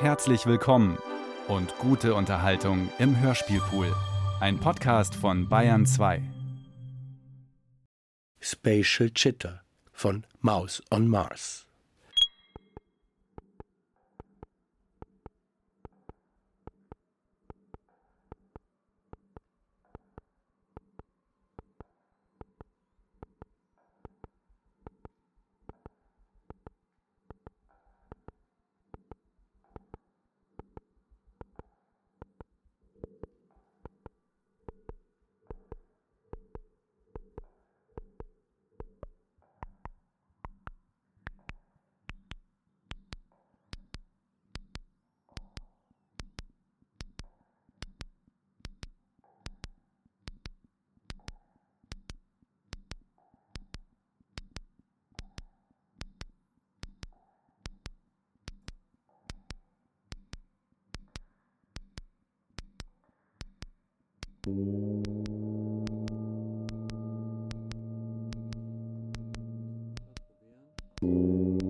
Herzlich willkommen und gute Unterhaltung im Hörspielpool. Ein Podcast von Bayern 2. Spatial Chitter von Mouse on Mars. Thank you.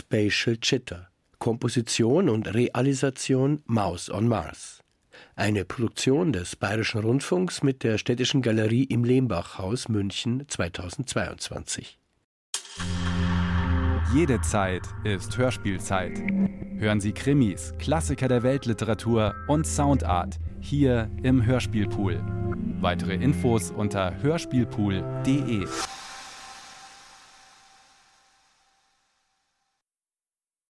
Spatial Chitter. Komposition und Realisation Maus on Mars. Eine Produktion des Bayerischen Rundfunks mit der Städtischen Galerie im Lehmbachhaus München 2022. Jede Zeit ist Hörspielzeit. Hören Sie Krimis, Klassiker der Weltliteratur und Soundart hier im Hörspielpool. Weitere Infos unter hörspielpool.de.